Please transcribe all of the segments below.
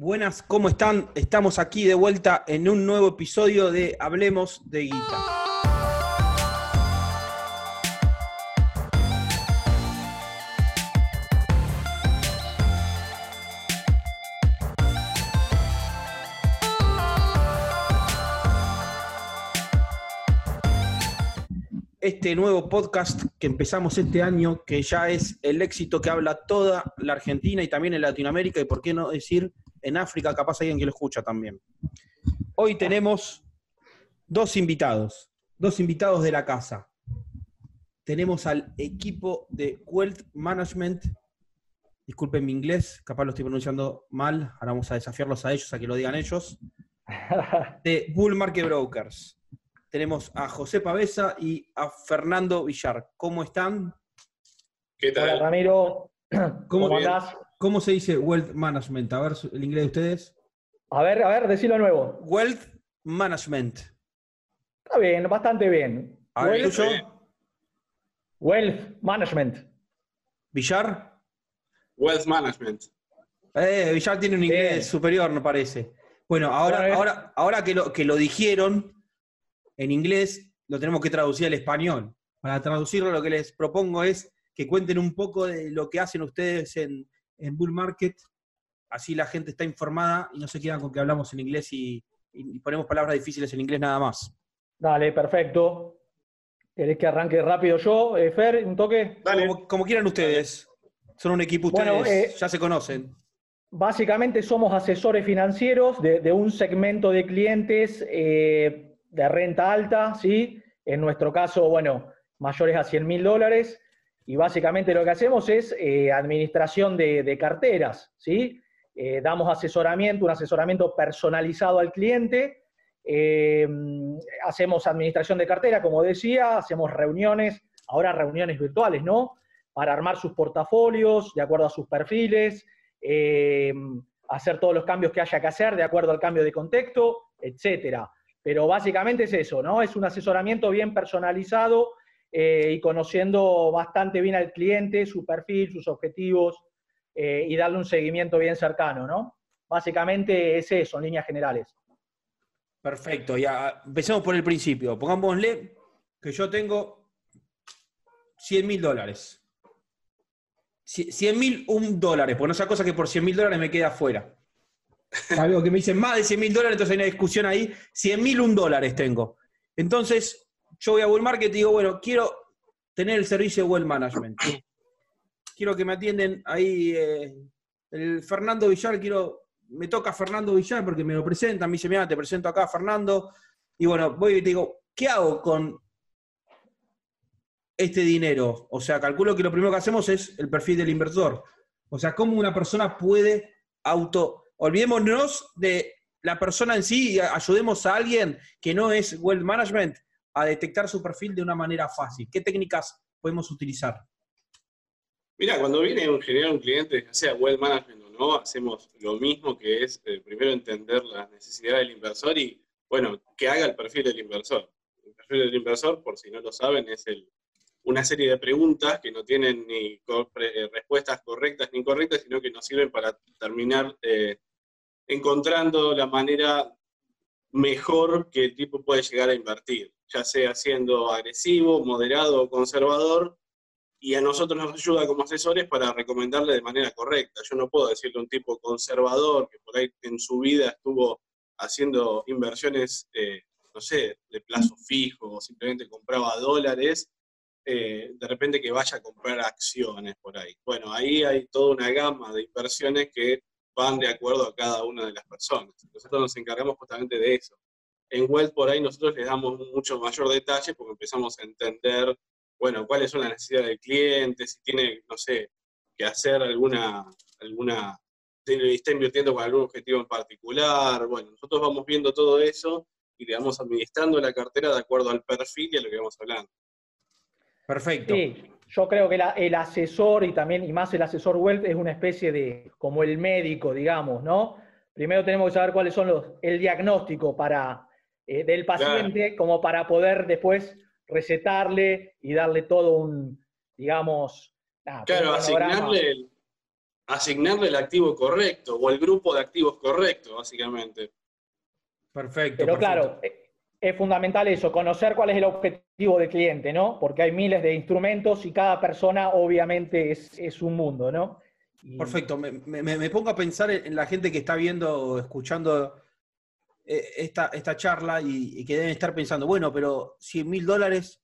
Buenas, ¿cómo están? Estamos aquí de vuelta en un nuevo episodio de Hablemos de Guita. Este nuevo podcast que empezamos este año, que ya es el éxito que habla toda la Argentina y también en Latinoamérica, y por qué no decir en África, capaz hay alguien que lo escucha también. Hoy tenemos dos invitados, dos invitados de la casa. Tenemos al equipo de Wealth Management, disculpen mi inglés, capaz lo estoy pronunciando mal, ahora vamos a desafiarlos a ellos, a que lo digan ellos, de Bull Market Brokers. Tenemos a José Pavesa y a Fernando Villar. ¿Cómo están? ¿Qué tal? Hola Ramiro, ¿Cómo, ¿cómo andás? ¿Cómo se dice Wealth Management? A ver el inglés de ustedes. A ver, a ver, decilo de nuevo. Wealth Management. Está bien, bastante bien. A ver, Wealth, tuyo, Wealth Management. Villar. Wealth Management. Eh, Villar tiene un inglés Bien. superior, no parece. Bueno, ahora, Bueno, ahora, ahora que, lo, que lo dijeron en inglés, lo tenemos que traducir al español. Para traducirlo, lo que les propongo es que cuenten un poco de lo que hacen ustedes en, en Bull Market. Así la gente está informada y no se quedan con que hablamos en inglés y, y ponemos palabras difíciles en inglés nada más. Dale, perfecto. ¿Querés que arranque rápido yo, eh, Fer? ¿Un toque? Dale. Como, como quieran ustedes. Son un equipo, ustedes Bueno, eh, ya se conocen. Básicamente somos asesores financieros de, de un segmento de clientes eh, de renta alta, ¿sí? En nuestro caso, bueno, mayores a 100 mil dólares. Y básicamente lo que hacemos es eh, administración de, carteras, ¿sí? Eh, damos asesoramiento, un asesoramiento personalizado al cliente. Eh, hacemos administración de cartera, como decía, hacemos reuniones, ahora reuniones virtuales, ¿no? Para armar sus portafolios de acuerdo a sus perfiles, hacer todos los cambios que haya que hacer de acuerdo al cambio de contexto, etcétera. Pero básicamente es eso, ¿no? Es un asesoramiento bien personalizado eh, y conociendo bastante bien al cliente, su perfil, sus objetivos eh, y darle un seguimiento bien cercano, ¿no? Básicamente es eso, en líneas generales. Perfecto, ya empecemos por el principio. Pongámosle que yo tengo 100 mil dólares. 100 mil, un dólares, porque no sea cosa que por 100 mil dólares me queda afuera. Algo que me dicen más de 100 mil dólares, entonces hay una discusión ahí. 100 mil, un dólares tengo. Entonces, yo voy a Bull Market y digo, bueno, quiero tener el servicio de Well Management. Quiero que me atienden ahí eh, el Fernando Villar, quiero, me toca Fernando Villar porque me lo presentan, me dice, mira, te presento acá Fernando. Y bueno, voy y te digo, ¿qué hago con este dinero? O sea, calculo que lo primero que hacemos es el perfil del inversor. O sea, cómo una persona puede auto... Olvidémonos de la persona en sí y ayudemos a alguien que no es Wealth Management a detectar su perfil de una manera fácil. ¿Qué técnicas podemos utilizar? Mira, cuando viene un general un cliente, ya sea Wealth Management o no, hacemos lo mismo que es eh, primero entender las necesidades del inversor y, bueno, que haga el perfil del inversor. El perfil del inversor, por si no lo saben, es una serie de preguntas que no tienen ni eh, respuestas correctas ni incorrectas, sino que nos sirven para terminar eh, encontrando la manera mejor que el tipo puede llegar a invertir, ya sea siendo agresivo, moderado o conservador, y a nosotros nos ayuda como asesores para recomendarle de manera correcta. Yo no puedo decirle a un tipo conservador que por ahí en su vida estuvo haciendo inversiones, eh, no sé, de plazo fijo o simplemente compraba dólares, eh, de repente que vaya a comprar acciones por ahí. Bueno, ahí hay toda una gama de inversiones que van de acuerdo a cada una de las personas. Nosotros nos encargamos justamente de eso. En Wealth por ahí nosotros les damos mucho mayor detalle porque empezamos a entender, bueno, cuáles son las necesidades del cliente, si tiene, no sé, que hacer alguna, alguna, si está invirtiendo con algún objetivo en particular. Bueno, nosotros vamos viendo todo eso y le vamos administrando la cartera de acuerdo al perfil y a lo que vamos hablando. Perfecto. Sí, yo creo que la- el asesor y también, y más el asesor Wealth, es una especie de, como el médico, digamos, ¿no? Primero tenemos que saber cuáles son los, el diagnóstico para, eh, del paciente, como para poder después recetarle y darle todo un, digamos, nada, Claro, asignarle el, asignarle el activo correcto o el grupo de activos correcto, básicamente. Perfecto. Pero claro, eh, es fundamental eso, conocer cuál es el objetivo del cliente, ¿no? Porque hay miles de instrumentos y cada persona obviamente es, un mundo, ¿no? Perfecto, me, pongo a pensar en, la gente que está viendo o escuchando esta, esta charla y, y, que deben estar pensando, bueno, pero 100 mil dólares,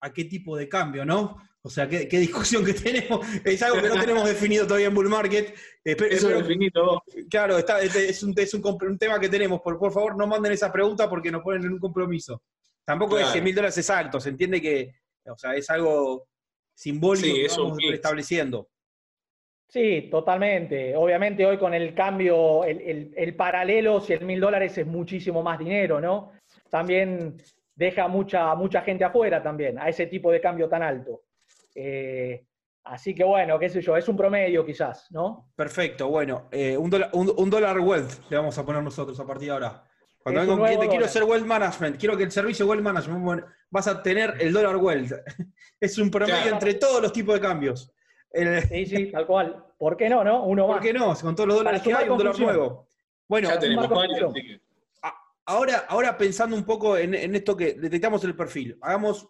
¿a qué tipo de cambio, no? O sea, qué, discusión que tenemos. Es algo que no tenemos definido todavía en Bull Market. Eso es definido. Claro, está, es, un, es un, tema que tenemos. Por, por, favor, no manden esa pregunta porque nos ponen en un compromiso. Tampoco es 100 mil dólares exacto. Se entiende que o sea, es algo simbólico que estamos estableciendo. Sí, totalmente. Obviamente hoy con el cambio, el, el, el paralelo, 100 mil dólares es muchísimo más dinero, ¿no? También deja mucha, mucha gente afuera también a ese tipo de cambio tan alto. Eh, así que bueno, qué sé yo, es un promedio quizás, ¿no? Perfecto, bueno, eh, un, dólar, un, dólar wealth le vamos a poner nosotros a partir de ahora. Cuando venga un cliente, quiero hacer wealth management, quiero que el servicio wealth management, vas a tener el dólar wealth. es un promedio entre todos los tipos de cambios. Sí, sí, tal cual. ¿Por qué no, no? Uno más. ¿Por qué no? Con todos los dólares que hay, un dólar nuevo. Bueno, ahora, ahora pensando un poco en, en, esto que detectamos el perfil, hagamos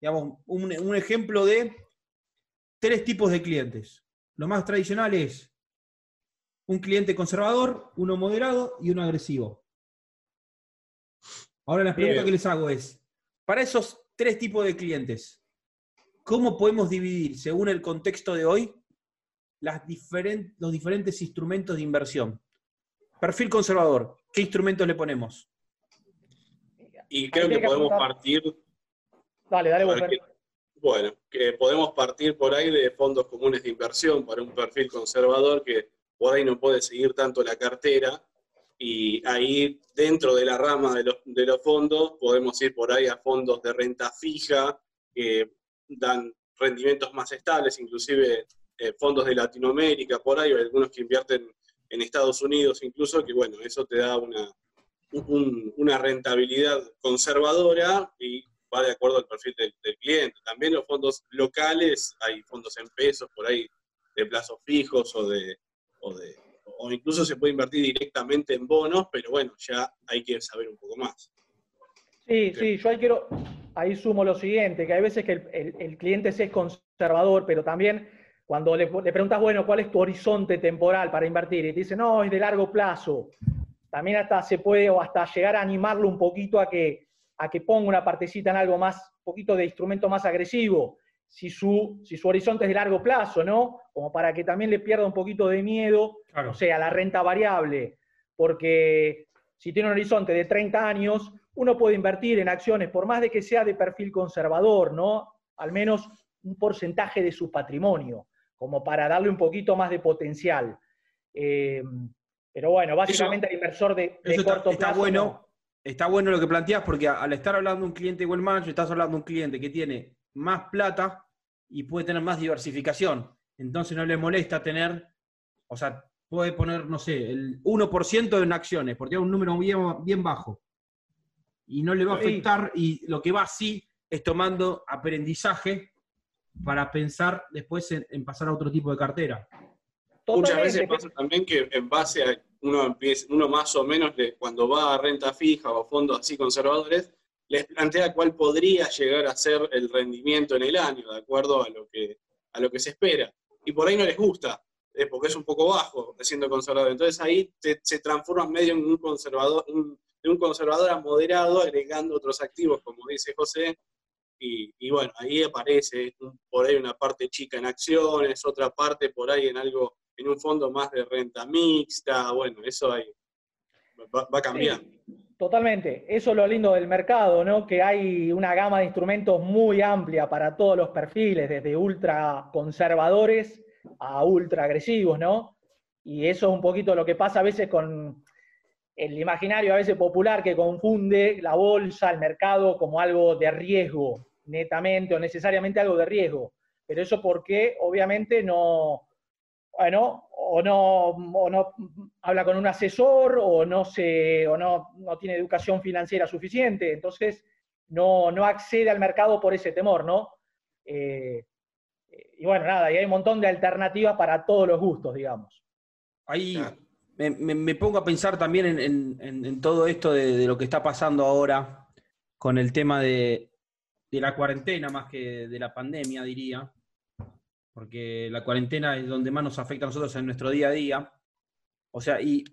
digamos, un, ejemplo de tres tipos de clientes. Lo más tradicional es un cliente conservador, uno moderado y uno agresivo. Ahora la pregunta que les hago es, para esos tres tipos de clientes, ¿cómo podemos dividir, según el contexto de hoy, las los diferentes instrumentos de inversión? Perfil conservador, ¿qué instrumentos le ponemos? Y creo que podemos partir Dale, dale, Bueno, que podemos partir por ahí de fondos comunes de inversión para un perfil conservador que por ahí no puede seguir tanto la cartera y ahí dentro de la rama de los, de los fondos podemos ir por ahí a fondos de renta fija que dan rendimientos más estables, inclusive eh, fondos de Latinoamérica por ahí, o algunos que invierten en Estados Unidos incluso, que bueno, eso te da una, una rentabilidad conservadora y va de acuerdo al perfil del, cliente. También los fondos locales, hay fondos en pesos por ahí de plazos fijos o de, o de o incluso se puede invertir directamente en bonos, pero bueno, ya hay que saber un poco más. Sí, sí, yo ahí quiero, ahí sumo lo siguiente, que hay veces que el, cliente es conservador, pero también cuando le, le, preguntas, bueno, ¿cuál es tu horizonte temporal para invertir? Y te dice, no, es de largo plazo. También hasta se puede, o hasta llegar a animarlo un poquito a que a que ponga una partecita en algo más, un poquito de instrumento más agresivo, si su, si su horizonte es de largo plazo, ¿no? Como para que también le pierda un poquito de miedo, o sea, la renta variable, porque si tiene un horizonte de 30 años, uno puede invertir en acciones, por más de que sea de perfil conservador, ¿no? Al menos un porcentaje de su patrimonio, como para darle un poquito más de potencial. Eh, pero bueno, básicamente el inversor de, corto está, plazo. bueno está bueno lo que planteas porque al estar hablando de un cliente igual manager, estás hablando de un cliente que tiene más plata y puede tener más diversificación. Entonces no le molesta tener, o sea, puede poner, no sé, el 1% en acciones, porque es un número bien, bien bajo. Y no le va a afectar, y lo que va así es tomando aprendizaje para pensar después en, pasar a otro tipo de cartera. Muchas veces pasa también que en base a uno, empieza, uno más o menos cuando va a renta fija o fondos así conservadores, les plantea cuál podría llegar a ser el rendimiento en el año, de acuerdo a lo que, a lo que se espera. Y por ahí no les gusta, eh, porque es un poco bajo siendo conservador. Entonces ahí se transforma medio en un conservador, un conservador a moderado, agregando otros activos, como dice José. Y, bueno, ahí aparece por ahí una parte chica en acciones, otra parte por ahí en algo en un fondo más de renta mixta, bueno, eso ahí va, a cambiar. totalmente, eso es lo lindo del mercado, ¿no? Que hay una gama de instrumentos muy amplia para todos los perfiles, desde ultra conservadores a ultra agresivos, ¿no? Y eso es un poquito lo que pasa a veces con el imaginario a veces popular que confunde la bolsa, el mercado como algo de riesgo, netamente o necesariamente algo de riesgo. Pero eso porque obviamente no, bueno, o no, no habla con un asesor o no, se, o no, no tiene educación financiera suficiente, entonces no, no, accede al mercado por ese temor, ¿no? Eh, y bueno, nada, y hay un montón de alternativas para todos los gustos, digamos. Ahí me, pongo a pensar también en, todo esto de, lo que está pasando ahora con el tema de, la cuarentena más que de la pandemia, diría, porque la cuarentena es donde más nos afecta a nosotros en nuestro día a día. O sea, y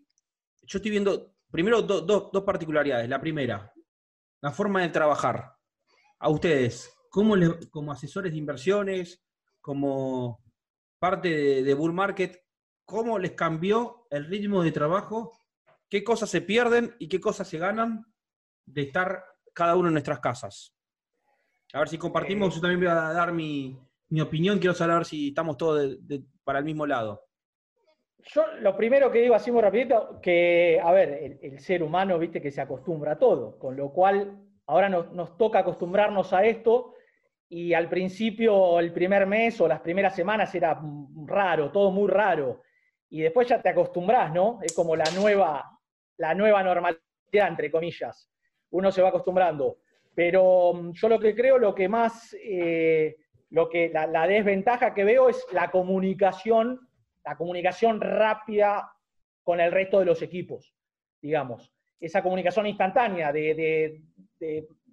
yo estoy viendo, primero, dos particularidades. La primera, la forma de trabajar. A ustedes, ¿cómo como asesores de inversiones, como parte de Bull Market, cómo les cambió el ritmo de trabajo, qué cosas se pierden y qué cosas se ganan de estar cada uno en nuestras casas. A ver si compartimos, eh. yo también voy a dar mi, opinión, quiero saber si estamos todos para el mismo lado. Yo lo primero que digo así muy rapidito, que, a ver, el, ser humano, viste, que se acostumbra a todo, con lo cual ahora nos, nos toca acostumbrarnos a esto y al principio, el primer mes o las primeras semanas era raro, todo muy raro y después ya te acostumbras, ¿no? Es como la nueva, la nueva normalidad, entre comillas. Uno se va acostumbrando. Pero mm, yo lo que creo, lo que más, eh, lo que, la, desventaja que veo es la comunicación, la comunicación rápida con el resto de los equipos, digamos. Esa comunicación instantánea de,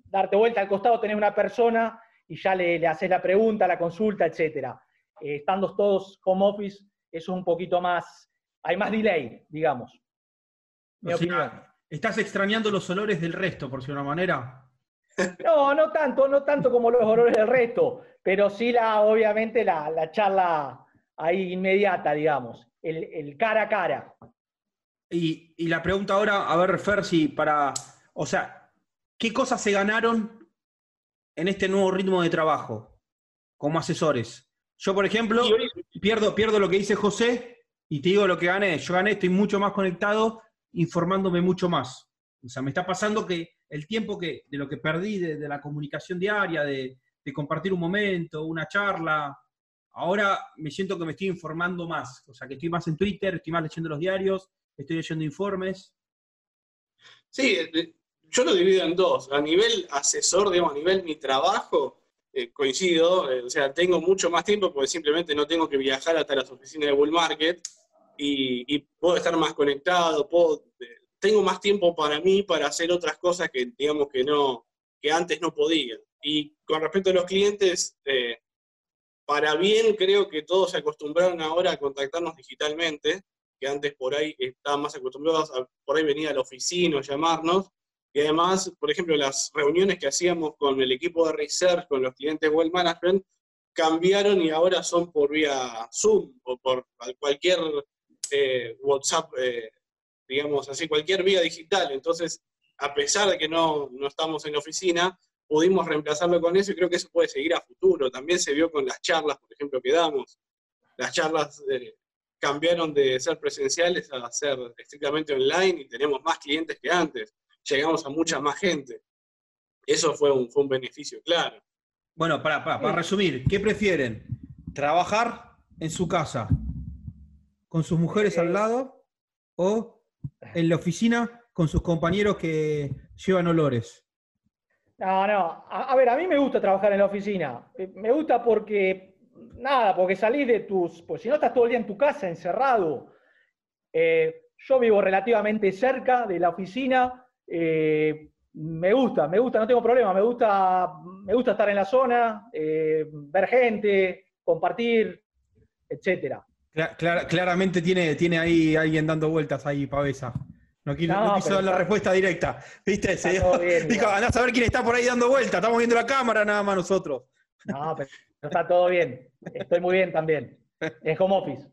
darte vuelta al costado, tener una persona y ya le, le haces la pregunta, la consulta, etc. Eh, estando todos home office, es un poquito más, hay más delay, digamos. Mi opinión. ¿Estás extrañando los olores del resto, por si una manera? No, no tanto, no tanto como los olores del resto, pero sí la, obviamente la, charla ahí inmediata, digamos, el, cara a cara. Y, y, la pregunta ahora, a ver, Fer, si para, o sea, ¿qué cosas se ganaron en este nuevo ritmo de trabajo como asesores? Yo, por ejemplo, pierdo, pierdo lo que dice José y te digo lo que gané. Yo gané, estoy mucho más conectado, informándome mucho más. O sea, me está pasando que el tiempo que, de lo que perdí de, la comunicación diaria, de, compartir un momento, una charla, ahora me siento que me estoy informando más. O sea, que estoy más en Twitter, estoy más leyendo los diarios, estoy leyendo informes. Sí, eh, yo lo divido en dos. A nivel asesor, digamos, a nivel mi trabajo, eh, coincido, eh, o sea, tengo mucho más tiempo porque simplemente no tengo que viajar hasta las oficinas de Bull Market y, puedo estar más conectado, puedo, eh, tengo más tiempo para mí para hacer otras cosas que digamos que no, que antes no podía. Y con respecto a los clientes, para bien creo que todos se acostumbraron ahora a contactarnos digitalmente, que antes por ahí estaban más acostumbrados a por ahí venir a la oficina o llamarnos, y además, por ejemplo, las reuniones que hacíamos con el equipo de research, con los clientes Well Management, cambiaron y ahora son por vía Zoom o por cualquier eh, WhatsApp, eh, digamos así, cualquier vía digital. Entonces, a pesar de que no, no estamos en la oficina, pudimos reemplazarlo con eso y creo que eso puede seguir a futuro. También se vio con las charlas, por ejemplo, que damos. Las charlas eh, cambiaron de ser presenciales a ser estrictamente online y tenemos más clientes que antes llegamos a mucha más gente. Eso fue un, fue un beneficio, claro. Bueno, para, para, resumir, ¿qué prefieren? ¿Trabajar en su casa con sus mujeres al lado o en la oficina con sus compañeros que llevan olores? No, no. A, ver, a mí me gusta trabajar en la oficina. Eh, me gusta porque, nada, porque salís de tus. Pues si no estás todo el día en tu casa, encerrado. Eh, yo vivo relativamente cerca de la oficina, eh, me gusta, me gusta, no tengo problema, me gusta, me gusta estar en la zona, eh, ver gente, compartir, etcétera. claramente tiene, tiene ahí alguien dando vueltas ahí, Pavesa. No, quiso, dar la respuesta directa. ¿Viste? dijo, a saber quién está por ahí dando vueltas. Estamos viendo la cámara nada más nosotros. No, pero está todo bien. Estoy muy bien también. En home office.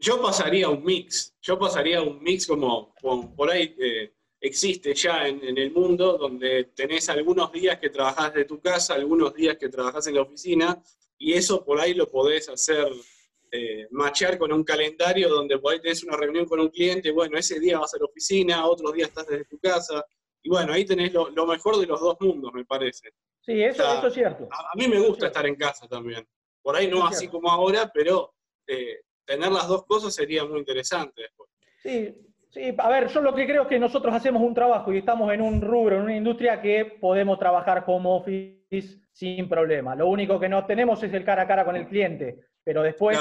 Yo pasaría un mix, yo pasaría un mix como, por ahí eh, existe ya en, el mundo, donde tenés algunos días que trabajás de tu casa, algunos días que trabajás en la oficina, y eso por ahí lo podés hacer, eh, machear con un calendario donde por ahí tenés una reunión con un cliente, bueno, ese día vas a la oficina, otros días estás desde tu casa, y bueno, ahí tenés lo, mejor de los dos mundos, me parece. Sí, eso, es cierto. A, mí me gusta estar en casa también. Por ahí no así como ahora, pero eh, tener las dos cosas sería muy interesante después. Sí, sí, a ver, yo lo que creo es que nosotros hacemos un trabajo y estamos en un rubro, en una industria que podemos trabajar como office sin problema. Lo único que no tenemos es el cara a cara con el cliente, pero después,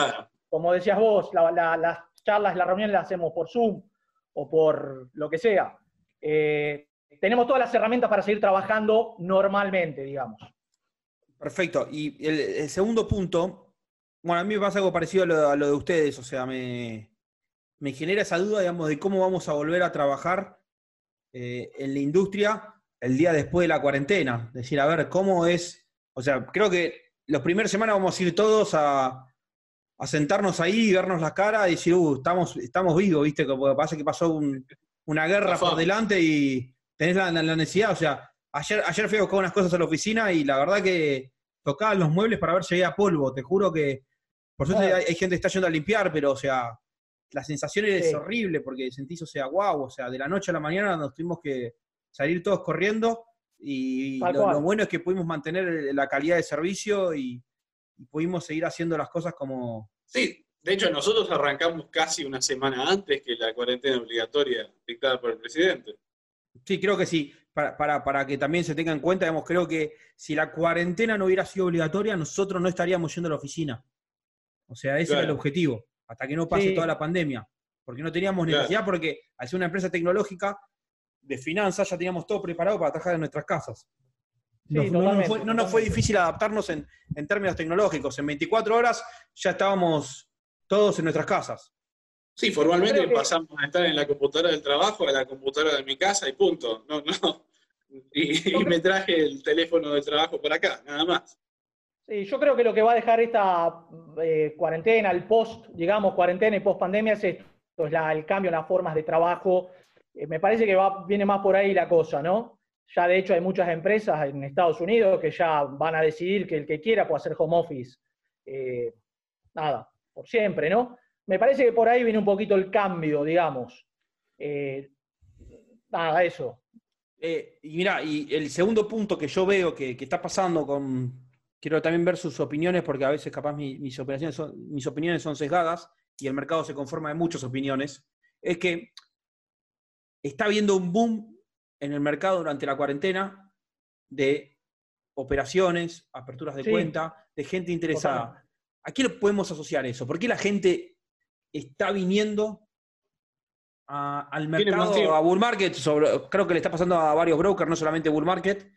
como decías vos, las charlas, las reuniones las hacemos por Zoom o por lo que sea. Eh, tenemos todas las herramientas para seguir trabajando normalmente, digamos. Perfecto. Y el, segundo punto, bueno, a mí me pasa algo parecido a lo, de ustedes, o sea, me, genera esa duda, digamos, de cómo vamos a volver a trabajar eh, en la industria el día después de la cuarentena. Es decir, a ver, cómo es o sea, creo que las primeras semanas vamos a ir todos a, sentarnos ahí, vernos la cara y decir, uh, estamos, estamos vivos, ¿viste? Porque pasa que pasó una guerra por delante y tenés la, necesidad. O sea, ayer, ayer fui a buscar unas cosas a la oficina y la verdad que tocaban los muebles para ver si había polvo. Te juro que, por suerte hay, gente que está yendo a limpiar, pero, o sea, la sensación es horrible porque sentís, o sea, wow, o sea, de la noche a la mañana nos tuvimos que salir todos corriendo y lo, bueno es que pudimos mantener la calidad de servicio y, pudimos seguir haciendo las cosas como... Sí, de hecho nosotros arrancamos casi una semana antes que la cuarentena obligatoria dictada por el presidente. Sí, creo que sí. Para, para, que también se tenga en cuenta, digamos, creo que si la cuarentena no hubiera sido obligatoria, nosotros no estaríamos yendo a la oficina. O sea, ese era el objetivo, hasta que no pase toda la pandemia. Porque no teníamos necesidad, porque al ser una empresa tecnológica, de finanzas ya teníamos todo preparado para trabajar en nuestras casas. no, nos fue, difícil adaptarnos en, términos tecnológicos. En 24 horas ya estábamos todos en nuestras casas. Sí, formalmente pasamos a estar en la computadora del trabajo a la computadora de mi casa y punto. No, no. Y, me traje el teléfono del trabajo para acá, nada más. Sí, yo creo que lo que va a dejar esta eh, cuarentena, el post, digamos, cuarentena y post pandemia es esto, es el cambio en las formas de trabajo, eh, me parece que va, viene más por ahí la cosa, ¿no? Ya de hecho hay muchas empresas en Estados Unidos que ya van a decidir que el que quiera puede hacer home office. Eh, nada, por siempre, ¿no? Me parece que por ahí viene un poquito el cambio, digamos. Eh, nada, eso. y mira, y el segundo punto que yo veo que, está pasando con. Quiero también ver sus opiniones, porque a veces capaz mis, opiniones son, mis opiniones son sesgadas y el mercado se conforma de muchas opiniones. Es que está habiendo un boom en el mercado durante la cuarentena de operaciones, aperturas de cuenta, de gente interesada. ¿A qué lo podemos asociar eso? ¿Por qué la gente está viniendo al mercado, a Bull Market? creo que le está pasando a varios brokers, no solamente Bull Market,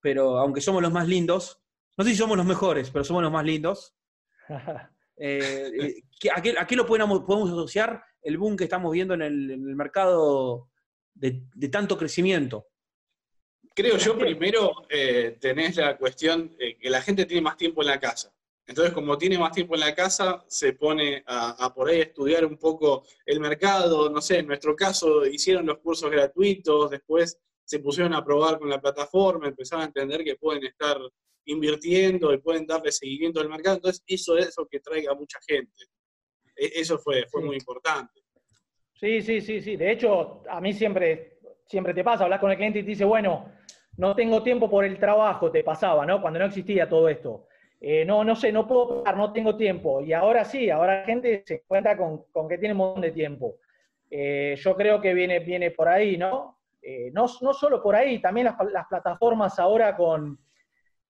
pero aunque somos los más lindos, no sé si somos los mejores, pero somos los más lindos. Eh, eh, ¿a, qué, lo podemos, podemos asociar el boom que estamos viendo en el, mercado de, tanto crecimiento? Creo yo, primero, eh, tenés la cuestión que la gente tiene más tiempo en la casa. Entonces, como tiene más tiempo en la casa, se pone a, por ahí estudiar un poco el mercado. No sé, en nuestro caso hicieron los cursos gratuitos, después se pusieron a probar con la plataforma, empezaron a entender que pueden estar invirtiendo y pueden darle seguimiento al mercado. Entonces, eso es lo que traiga mucha gente. E, eso fue, fue muy importante. Sí, sí, sí, sí. De hecho, a mí siempre, siempre te pasa, hablas con el cliente y te dice, bueno, no tengo tiempo por el trabajo, te pasaba, ¿no? Cuando no existía todo esto. Eh, no, no sé, no puedo pagar, no tengo tiempo. Y ahora sí, ahora la gente se cuenta con, que tiene un montón de tiempo. Eh, yo creo que viene, viene por ahí, ¿no? Eh, no, no solo por ahí, también las, plataformas ahora con,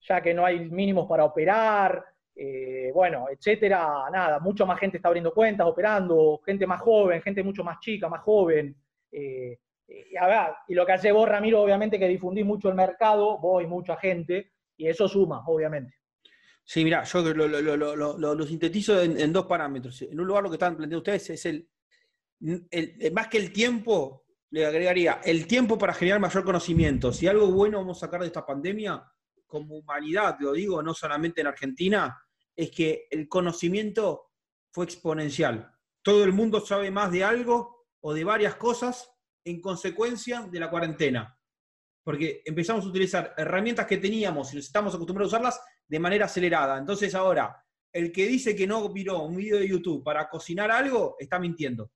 ya que no hay mínimos para operar, eh, bueno, etcétera, nada, mucha más gente está abriendo cuentas, operando, gente más joven, gente mucho más chica, más joven. Eh, y, lo que hace vos, Ramiro, obviamente que difundís mucho el mercado, vos y mucha gente, y eso suma, obviamente. Sí, mira, yo lo, sintetizo en, dos parámetros. En un lugar lo que están planteando ustedes es el, más que el tiempo, le agregaría el tiempo para generar mayor conocimiento. Si algo bueno vamos a sacar de esta pandemia, como humanidad, lo digo, no solamente en Argentina, es que el conocimiento fue exponencial. Todo el mundo sabe más de algo o de varias cosas en consecuencia de la cuarentena. Porque empezamos a utilizar herramientas que teníamos y estamos acostumbrados a usarlas de manera acelerada. Entonces ahora, el que dice que no miró un video de YouTube para cocinar algo, está mintiendo.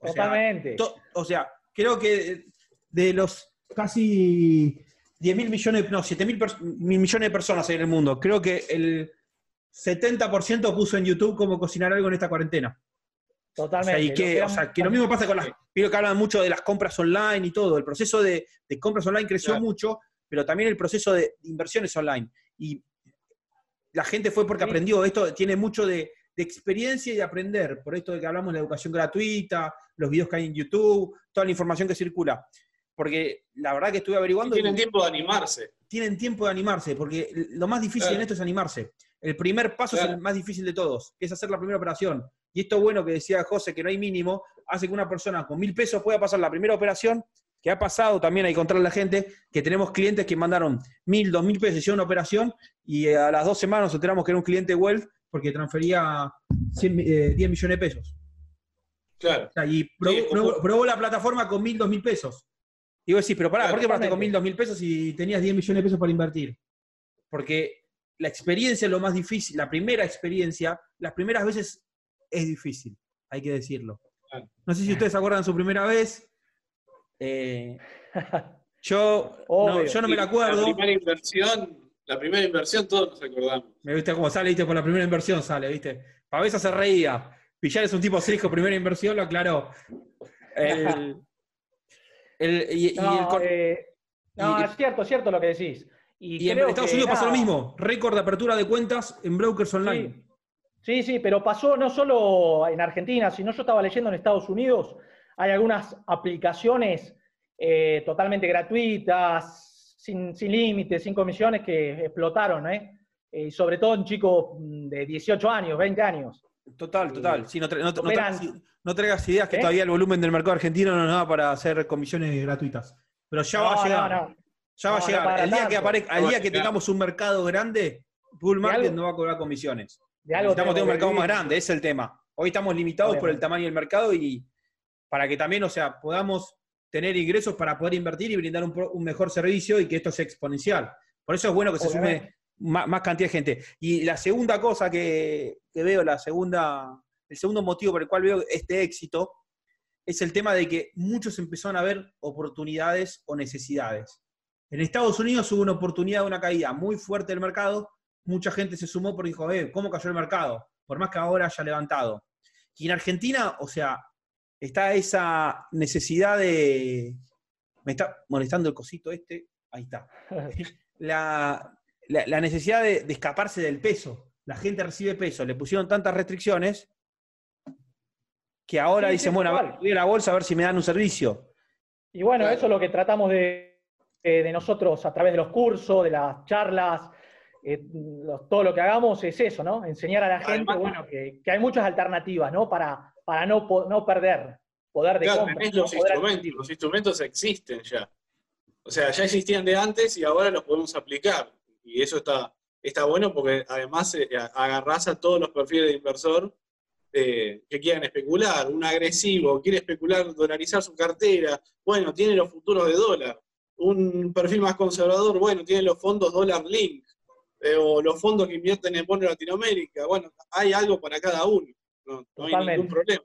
Totalmente. o sea, creo que de los casi 10 mil millones, no, 7 mil millones de personas en el mundo, creo que el 70% puso en YouTube cómo cocinar algo en esta cuarentena. Totalmente. O sea, y que, o sea, que lo mismo pasa con las. Creo que hablan mucho de las compras online y todo. El proceso de, compras online creció mucho, pero también el proceso de inversiones online. y la gente fue porque aprendió. Esto tiene mucho de, experiencia y de aprender. Por esto de que hablamos de la educación gratuita, los videos que hay en YouTube, toda la información que circula. Porque la verdad que estuve averiguando. tienen tiempo de animarse. Tienen tiempo de animarse, porque lo más difícil en esto es animarse. El primer paso es el más difícil de todos, que es hacer la primera operación. Y esto bueno que decía José, que no hay mínimo, hace que una persona con mil pesos pueda pasar la primera operación, que ha pasado también, hay que contarle a la gente, que tenemos clientes que mandaron mil, dos mil pesos, hicieron una operación, y a las dos semanas nos enteramos que era un cliente Wealth porque transfería 10 eh, millones de pesos. Claro. y probó, la plataforma con mil, dos mil pesos. Y vos decís, pero pará, ¿por qué probaste con mil, dos mil pesos si tenías 10 millones de pesos para invertir? Porque la experiencia es lo más difícil, la primera experiencia, las primeras veces es difícil, hay que decirlo. No sé si ustedes se acuerdan su primera vez. Eh, yo, no, yo no me la acuerdo. La primera inversión, la primera inversión todos nos acordamos. Me viste cómo sale, viste, por la primera inversión sale, viste. Pavesa se reía. Pillar es un tipo serio, primera inversión, lo aclaró. El, no, eh, es cierto, es cierto lo que decís. Y, en Estados Unidos pasó lo mismo, récord de apertura de cuentas en brokers online. Sí, sí, pero pasó no solo en Argentina, sino yo estaba leyendo en Estados Unidos, hay algunas aplicaciones eh, totalmente gratuitas, sin, límites, sin comisiones, que explotaron, ¿eh? ¿eh? sobre todo en chicos de 18 años, 20 años. Total, total. Sí, no, traigas ideas que ¿Eh? todavía el volumen del mercado argentino no da para hacer comisiones gratuitas. Pero ya va a llegar. Ya va a llegar. El día que, aparezca, el día que tengamos un mercado grande, Bull Market no va a cobrar comisiones. Estamos teniendo un mercado más grande, ese es el tema. Hoy estamos limitados por el tamaño del mercado y para que también, o sea, podamos tener ingresos para poder invertir y brindar un, mejor servicio y que esto sea exponencial. Por eso es bueno que se sume más, cantidad de gente. Y la segunda cosa que, que, veo, la segunda, el segundo motivo por el cual veo este éxito, es el tema de que muchos empezaron a ver oportunidades o necesidades. En Estados Unidos hubo una oportunidad de una caída muy fuerte del mercado mucha gente se sumó porque dijo, eh, ¿cómo cayó el mercado? Por más que ahora haya levantado. Y en Argentina, o sea, está esa necesidad de... Me está molestando el cosito este, ahí está. La, necesidad de, escaparse del peso. La gente recibe peso, le pusieron tantas restricciones que ahora dicen, bueno, voy a la bolsa a ver si me dan un servicio. Y bueno, eso es lo que tratamos de, de nosotros a través de los cursos, de las charlas, eh, todo lo que hagamos es eso, ¿no? Enseñar a la gente, bueno, que, hay muchas alternativas, ¿no? Para, para no, no perder poder de compra. Los, instrumentos, los instrumentos existen ya. O sea, ya existían de antes y ahora los podemos aplicar. Y eso está, está bueno porque además eh, agarrás a todos los perfiles de inversor eh, que quieran especular. Un agresivo quiere especular, dolarizar su cartera. Bueno, tiene los futuros de dólar. Un perfil más conservador, bueno, tiene los fondos dólar link eh, o los fondos que invierten en bonos Latinoamérica. Bueno, hay algo para cada uno, no, hay ningún problema.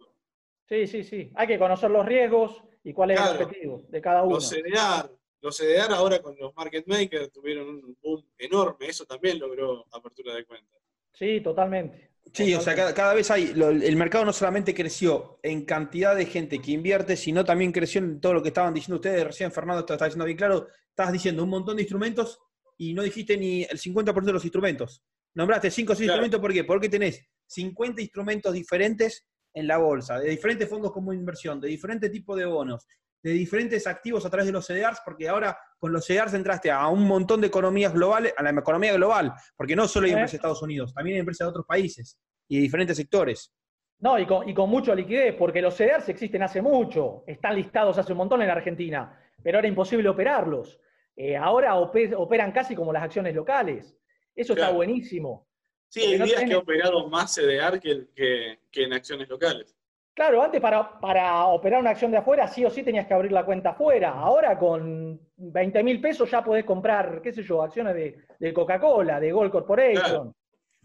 Sí, sí, sí. Hay que conocer los riesgos y cuál es el objetivo de cada uno. Los CDR, los CDR ahora con los market makers tuvieron un boom enorme, eso también logró apertura de cuentas. Sí, totalmente. Sí, o sea, cada, vez hay, el mercado no solamente creció en cantidad de gente que invierte, sino también creció en todo lo que estaban diciendo ustedes, recién Fernando está diciendo bien claro, estás diciendo un montón de instrumentos y no dijiste ni el 50% de los instrumentos. Nombraste 5 o 6 instrumentos, ¿por qué? Porque tenés 50 instrumentos diferentes en la bolsa, de diferentes fondos como inversión, de diferentes tipos de bonos, de diferentes activos a través de los CDRs, porque ahora con los CDRs entraste a un montón de economías globales, a la economía global, porque no solo hay empresas de Estados Unidos, también hay empresas de otros países y de diferentes sectores. No, y con, y con mucha liquidez, porque los CDRs existen hace mucho, están listados hace un montón en Argentina, pero era imposible operarlos. Eh, ahora operan casi como las acciones locales. Eso está buenísimo. Sí, hay días que he operado más CDR que, en acciones locales. Claro, antes para, para, operar una acción de afuera, sí o sí tenías que abrir la cuenta afuera. Ahora con 20 mil pesos ya podés comprar, qué sé yo, acciones de, Coca-Cola, de Gold Corporation.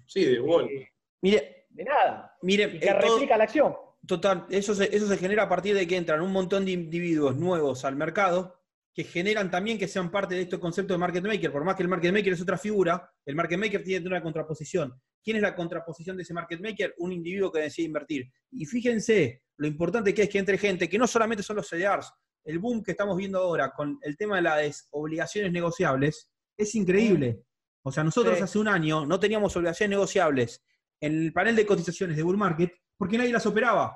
Sí, de Gold. Eh, mire, de nada. Mire, que eh, replica la acción. Total, eso eso se genera a partir de que entran un montón de individuos nuevos al mercado que generan también que sean parte de este concepto de market maker. Por más que el market maker es otra figura, el market maker tiene una contraposición. ¿Quién es la contraposición de ese market maker? Un individuo que decide invertir. Y fíjense lo importante que es que entre gente, que no solamente son los CDRs, el boom que estamos viendo ahora con el tema de las obligaciones negociables, es increíble. O sea, nosotros Sí. hace un año no teníamos obligaciones negociables en el panel de cotizaciones de Bull Market porque nadie las operaba.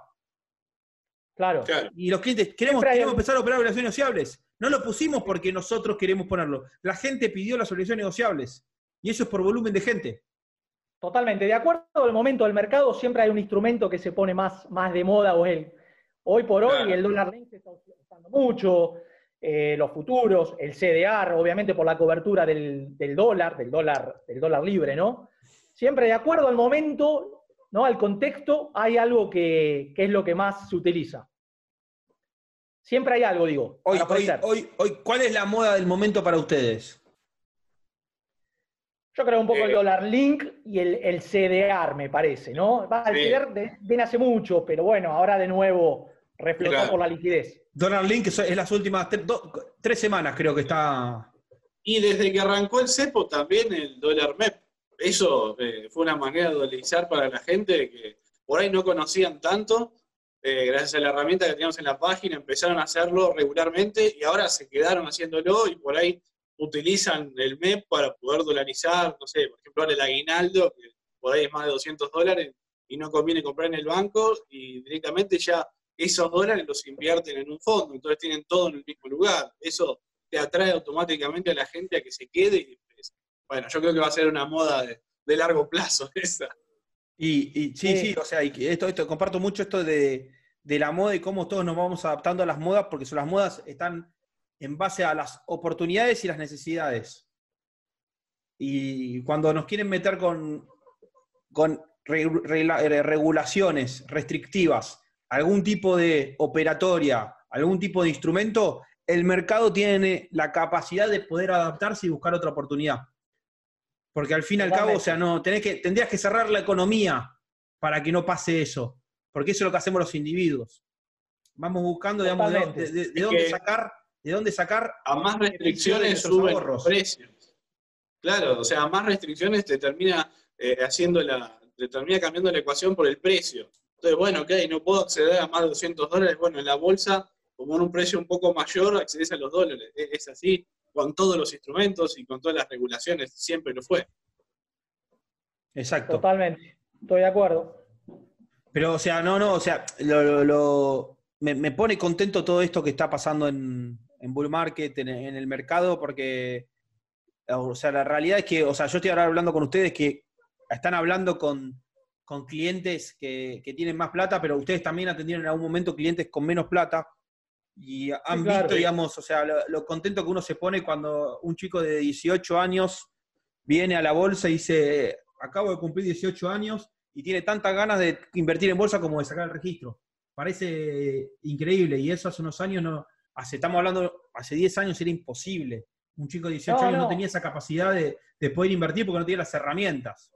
Claro. Claro. Y los clientes, queremos, queremos empezar a operar obligaciones negociables. No lo pusimos porque nosotros queremos ponerlo. La gente pidió las obligaciones negociables. Y eso es por volumen de gente. Totalmente. De acuerdo al momento del mercado, siempre hay un instrumento que se pone más, más de moda o el. Hoy por hoy Claro. el dólar link se está usando mucho, eh, los futuros, el CDR, obviamente por la cobertura del, del dólar, del dólar, del dólar libre, ¿no? Siempre de acuerdo al momento, ¿no? Al contexto, hay algo que, que es lo que más se utiliza. Siempre hay algo, digo. Hoy, hoy, hoy, hoy, ¿cuál es la moda del momento para ustedes? Yo creo un poco el Eh, dólar link y el, el CDR, me parece, ¿no? Va, el Sí. CDR viene hace mucho, pero bueno, ahora de nuevo reflotó Claro. por la liquidez. Dólar Link es las últimas tre- do- tres semanas, creo que está. Y desde que arrancó el cepo también el dólar MEP. Eso eh, fue una manera de dolarizar para la gente que por ahí no conocían tanto. Eh, gracias a la herramienta que teníamos en la página, empezaron a hacerlo regularmente y ahora se quedaron haciéndolo y por ahí utilizan el MEP para poder dolarizar, no sé, por ejemplo, ahora el aguinaldo, que por ahí es más de 200 dólares y no conviene comprar en el banco y directamente ya esos dólares los invierten en un fondo, entonces tienen todo en el mismo lugar. Eso te atrae automáticamente a la gente a que se quede y pues, bueno, yo creo que va a ser una moda de, de largo plazo esa. Y, y sí, Sí. sí, o sea, y esto, esto, comparto mucho esto de, de la moda y cómo todos nos vamos adaptando a las modas, porque son las modas están en base a las oportunidades y las necesidades. Y cuando nos quieren meter con, con re- eh, regulaciones restrictivas, algún tipo de operatoria, algún tipo de instrumento, el mercado tiene la capacidad de poder adaptarse y buscar otra oportunidad. Porque al fin y al cabo, o sea, no, tenés que, tendrías que cerrar la economía para que no pase eso. Porque eso es lo que hacemos los individuos. Vamos buscando, digamos, de, Totalmente. de- de- de Es dónde sacar, de dónde sacar A más restricciones suben ahorros. los precios. Claro, o sea, a más restricciones te termina eh, haciendo la, te termina cambiando la ecuación por el precio. Entonces, bueno, ok, no puedo acceder a más de 200 dólares. Bueno, en la bolsa, como en un precio un poco mayor, accedes a los dólares. Es, es así con todos los instrumentos y con todas las regulaciones, siempre lo fue. Exacto. Totalmente. Estoy de acuerdo. Pero, o sea, no, no, o sea, lo, lo- lo- me, me pone contento todo esto que está pasando en, en Bull Market, en, en el mercado, porque, o sea, la realidad es que, o sea, yo estoy ahora hablando con ustedes que están hablando con, con clientes que, que tienen más plata, pero ustedes también atendieron en algún momento clientes con menos plata y han claro. visto, digamos, o sea, lo, lo contento que uno se pone cuando un chico de 18 años viene a la bolsa y dice, acabo de cumplir 18 años y tiene tantas ganas de invertir en bolsa como de sacar el registro. Parece increíble y eso hace unos años no, hace, estamos hablando, hace 10 años era imposible. Un chico de 18 No, años no no. tenía esa capacidad de, de poder invertir porque no tenía las herramientas.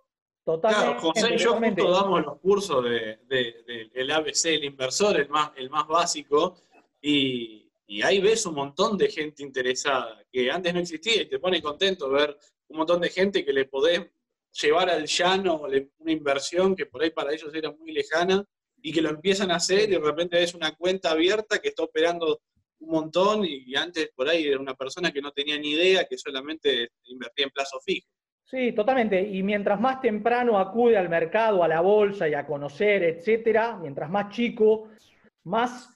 Totalmente. Claro, José y yo justo damos los cursos de, de- de- del ABC, el inversor, el más, el más básico, y, ahí ves un montón de gente interesada, que antes no existía, y te pone contento ver un montón de gente que le podés llevar al llano una inversión que por ahí para ellos era muy lejana, y que lo empiezan a hacer, y de repente ves una cuenta abierta que está operando un montón, y antes por ahí era una persona que no tenía ni idea, que solamente invertía en plazo fijo. Sí, totalmente. Y mientras más temprano acude al mercado, a la bolsa y a conocer, etcétera, mientras más chico, más,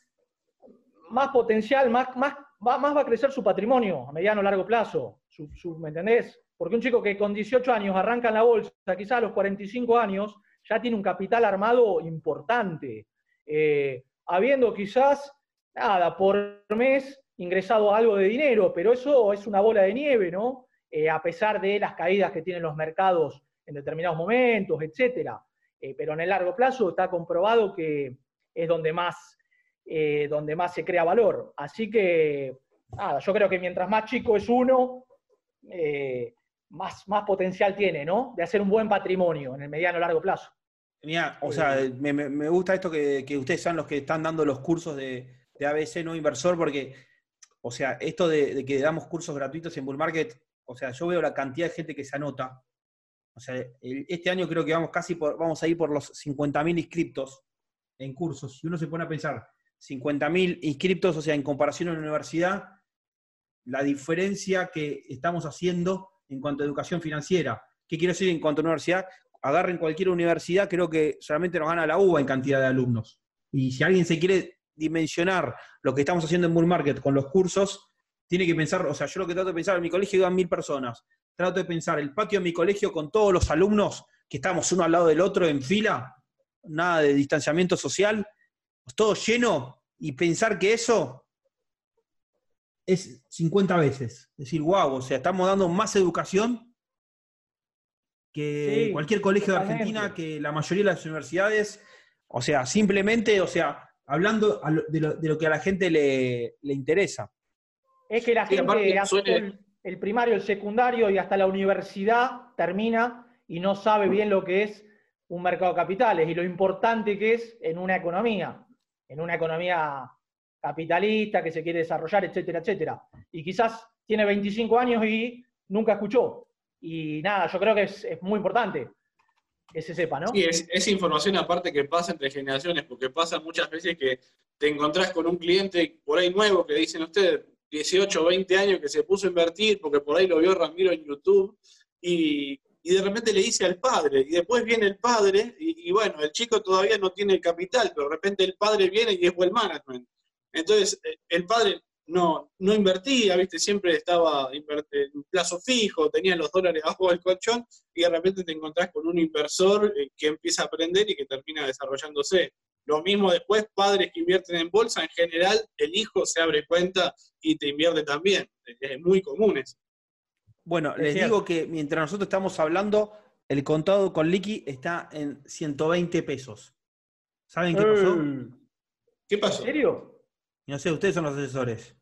más potencial, más, más, va, más va a crecer su patrimonio a mediano o largo plazo. Su, su- ¿Me entendés? Porque un chico que con 18 años arranca en la bolsa, quizás a los 45 años, ya tiene un capital armado importante. Eh, habiendo quizás, nada, por mes ingresado algo de dinero, pero eso es una bola de nieve, ¿no? Eh, a pesar de las caídas que tienen los mercados en determinados momentos, etcétera. Eh, pero en el largo plazo está comprobado que es donde más, eh, donde más se crea valor. Así que, nada, yo creo que mientras más chico es uno, eh, más, más potencial tiene, ¿no? De hacer un buen patrimonio en el mediano o largo plazo. Mira, o sea, me, me- gusta esto que, que ustedes sean los que están dando los cursos de, de ABC no inversor, porque, o sea, esto de, de que damos cursos gratuitos en Bull Market, o sea, yo veo la cantidad de gente que se anota. O sea, el- este año creo que vamos casi por, vamos a ir por los 50.000 inscriptos en cursos. Y uno se pone a pensar, 50.000 inscriptos, o sea, en comparación a la universidad, la diferencia que estamos haciendo en cuanto a educación financiera. ¿Qué quiero decir en cuanto a universidad? Agarren cualquier universidad, creo que solamente nos gana la UBA en cantidad de alumnos. Y si alguien se quiere dimensionar lo que estamos haciendo en Bull Market con los cursos, tiene que pensar, o sea, yo lo que trato de pensar, en mi colegio iban mil personas, trato de pensar el patio de mi colegio con todos los alumnos que estamos uno al lado del otro en fila, nada de distanciamiento social, todo lleno, y pensar que eso es 50 veces. Decir, wow, o sea, estamos dando más educación que Sí, cualquier colegio de. Argentina, que la mayoría de las universidades, o sea, simplemente, o sea, hablando de, lo, de lo que a la gente le, le interesa. Es que la Sí, gente hace el primario, el secundario y hasta la universidad termina y no sabe bien lo que es un mercado de capitales y lo importante que es en una economía, en una economía capitalista que se quiere desarrollar, etcétera, etcétera. Y quizás tiene 25 años y nunca escuchó. Y nada, yo creo que es, muy importante que se sepa, ¿no? Sí, es información aparte que pasa entre generaciones, porque pasa muchas veces que te encontrás con un cliente por ahí nuevo que dicen ustedes, 18 o 20 años que se puso a invertir porque por ahí lo vio Ramiro en YouTube y, y de repente le dice al padre, y después viene el padre, y, y bueno, el chico todavía no tiene el capital, pero de repente el padre viene y es well management. Entonces, eh, el padre no, no invertía, ¿viste? Siempre estaba en plazo fijo, tenía los dólares abajo del colchón, y de repente te encontrás con un inversor eh, que empieza a aprender y que termina desarrollándose. Lo mismo después, padres que invierten en bolsa, en general, el hijo se abre cuenta y te invierte también. Es muy común eso. Bueno, Es les cierto. digo que mientras nosotros estamos hablando, el contado con liqui está en 120 pesos. ¿Saben qué pasó? Eh, ¿Qué ¿En pasó? serio? No sé, ustedes son los asesores.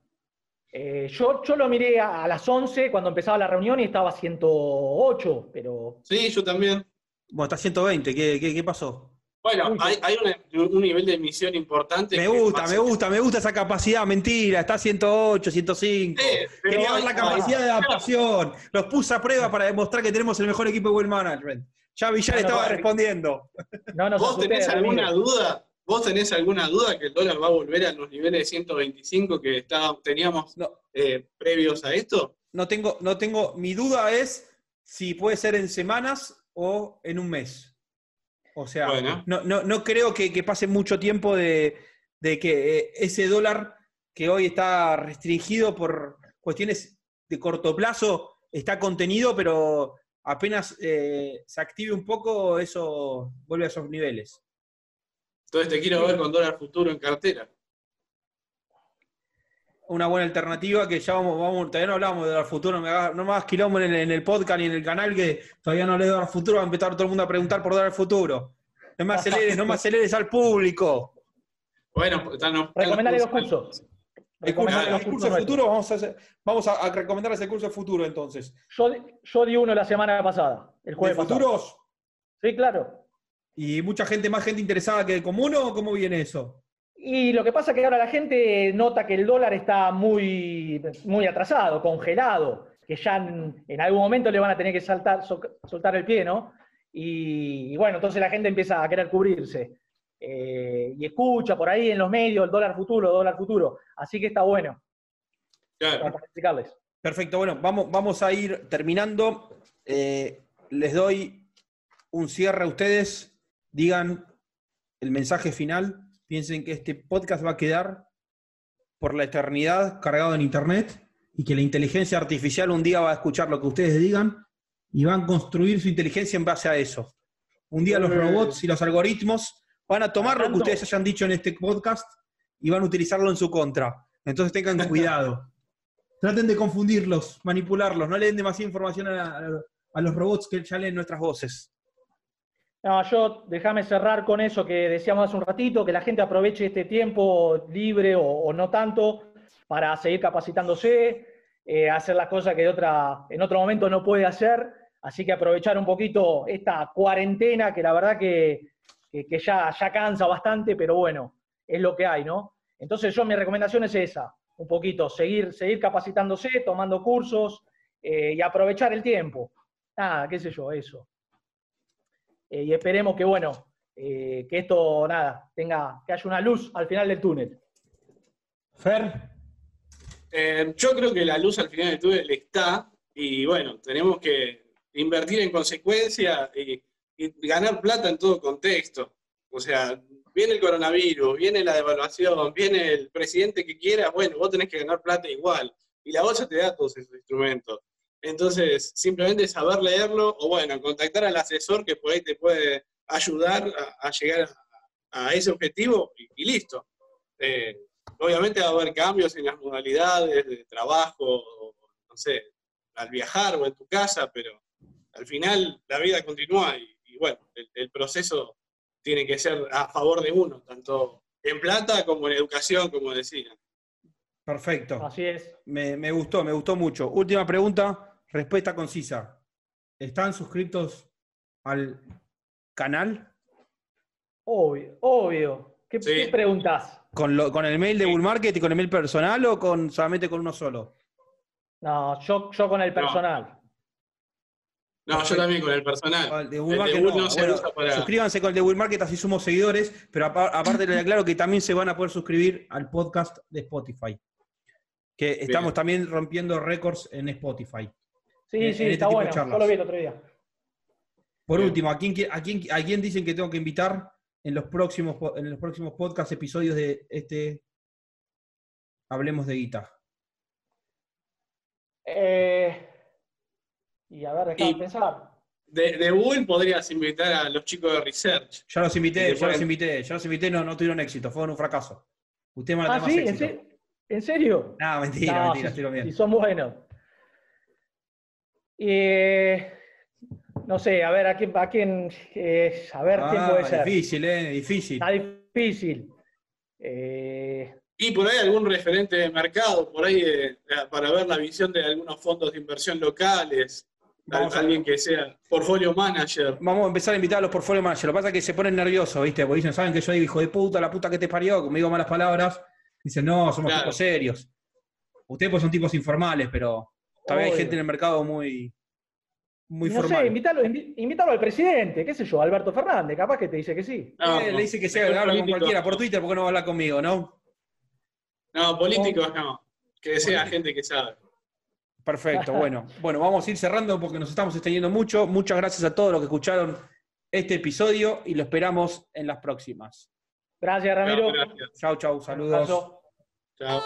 Eh, yo, yo lo miré a, a las 11 cuando empezaba la reunión y estaba a 108, pero Sí, yo también. Bueno, está 120, ¿qué, qué, qué pasó? Bueno, hay, hay un nivel de emisión importante. Me gusta, me gusta, me gusta esa capacidad, mentira, está 108, 105. Sí, Quería ver la capacidad de adaptación. Los puse a prueba para demostrar que tenemos el mejor equipo de Well Management. Ya Villar Bueno, estaba respondiendo. no ¿Vos asusté, tenés alguna duda? ¿Vos tenés alguna duda que el dólar va a volver a los niveles de 125 que está- teníamos No, eh, previos a esto? no tengo, no tengo. Mi duda es si puede ser en semanas o en un mes. O sea, Bueno. no, no, no creo que, que pase mucho tiempo de, de que eh, ese dólar que hoy está restringido por cuestiones de corto plazo está contenido, pero apenas eh, se active un poco, eso vuelve a esos niveles. Entonces te quiero ver con dólar futuro en cartera. Una buena alternativa que ya vamos, vamos todavía no hablamos de dólar futuro, no me hagas, no me hagas quilombo en el, en el podcast ni en el canal que todavía no hablé de dólar futuro, va a empezar todo el mundo a preguntar por dólar futuro. No me aceleres, no me aceleres al público. Bueno, pues, están Recomendale los cursos. El curso, el curso cursos futuro, vamos a, hacer- vamos a, a recomendarles el curso futuro entonces. Yo, yo di uno la semana pasada, el ¿De jueves pasado. futuros? Sí, claro. ¿Y mucha gente, más gente interesada que el común o cómo viene eso? Y lo que pasa es que ahora la gente nota que el dólar está muy, muy atrasado, congelado, que ya en, en algún momento le van a tener que saltar, so- soltar el pie, ¿no? Y, y bueno, entonces la gente empieza a querer cubrirse. Eh, y escucha por ahí en los medios el dólar futuro, dólar futuro. Así que está bueno Claro. para explicarles. Perfecto, bueno, vamos, vamos a ir terminando. Eh, les doy un cierre a ustedes. Digan el mensaje final. Piensen que este podcast va a quedar por la eternidad cargado en Internet y que la inteligencia artificial un día va a escuchar lo que ustedes digan y van a construir su inteligencia en base a eso. Un día los Eh. robots y los algoritmos van a tomar lo que ustedes hayan dicho en este podcast y van a utilizarlo en su contra. Entonces tengan cuidado. Traten de confundirlos, manipularlos, no le den demasiada información a, a- a los robots que ya leen nuestras voces. No, yo déjame cerrar con eso que decíamos hace un ratito, que la gente aproveche este tiempo libre o, no tanto para seguir capacitándose, eh, hacer las cosas que en otro momento no puede hacer. Así que aprovechar un poquito esta cuarentena que la verdad que, que- ya, ya cansa bastante, pero bueno, es lo que hay, ¿no? Entonces yo mi recomendación es esa, un poquito, seguir, seguir capacitándose, tomando cursos eh, y aprovechar el tiempo. Nada, qué sé yo, eso. Eh, y esperemos que, bueno, eh, que esto, nada, tenga, que haya una luz al final del túnel. Fer, Eh, yo creo que la luz al final del túnel está, y bueno, tenemos que invertir en consecuencia y, y ganar plata en todo contexto. O sea, viene el coronavirus, viene la devaluación, viene el presidente que quiera, bueno, vos tenés que ganar plata igual. Y la bolsa te da todos esos instrumentos. Entonces, simplemente saber leerlo o bueno, contactar al asesor que por ahí te puede ayudar a, llegar a, ese objetivo y, listo. Eh, obviamente va a haber cambios en las modalidades de trabajo, no sé, al viajar o en tu casa, pero al final la vida continúa y, bueno, el proceso tiene que ser a favor de uno, tanto en plata como en educación, como decía. Perfecto. Así es. Me, gustó, me gustó mucho. Última pregunta, respuesta concisa. ¿Están suscritos al canal? Obvio, obvio. ¿Qué, preguntas? ¿Con, ¿Con el mail de Bull Market y con el mail personal o con solamente con uno solo? No, yo, yo con el personal. No, yo también con el personal. de no. Suscríbanse con el de Will Market, así somos seguidores, pero aparte les aclaro que también se van a poder suscribir al podcast de Spotify. Que estamos también rompiendo récords en Spotify. Sí, sí, está este bueno. Yo lo vi el otro día. Por último, ¿a quién, a, quién, dicen que tengo que invitar en los próximos, en los próximos podcast, episodios de este Hablemos de Guita? Eh, y a ver, déjame pensar. De, de Google podrías invitar a los chicos de Research. Ya los invité, ya los invité, ya los invité, no, no tuvieron éxito, fueron un fracaso. Usted más, ¿Ah, sí? éxito. ¿En serio? No, mentira, mentira, estoy bien. Y son buenos. Eh, no sé, a ver, a quién, a quién, eh, a ver quién puede ser. Difícil, eh, difícil. Está difícil. Eh, y por ahí algún referente de mercado, por ahí para ver la visión de algunos fondos de inversión locales. Vamos alguien que sea portfolio manager. Vamos a empezar a invitar a los portfolio managers. Lo que pasa es que se ponen nerviosos, ¿viste? Porque dicen, saben que yo soy hijo de puta, la puta que te parió, como digo malas palabras. Dicen, no, somos tipos serios. Ustedes pues son tipos informales, pero todavía hay gente en el mercado muy, muy no formal. sé, invítalo, al presidente, qué sé yo, Alberto Fernández, capaz que te dice que sí. Eh, le dice que se habla con cualquiera por Twitter, ¿por qué no va a hablar conmigo, no? No, políticos no. Que sea gente que sabe. Perfecto, bueno. Bueno, vamos a ir cerrando porque nos estamos extendiendo mucho. Muchas gracias a todos los que escucharon este episodio y lo esperamos en las próximas. Gracias, Ramiro. Chao, chao, saludos. Chao.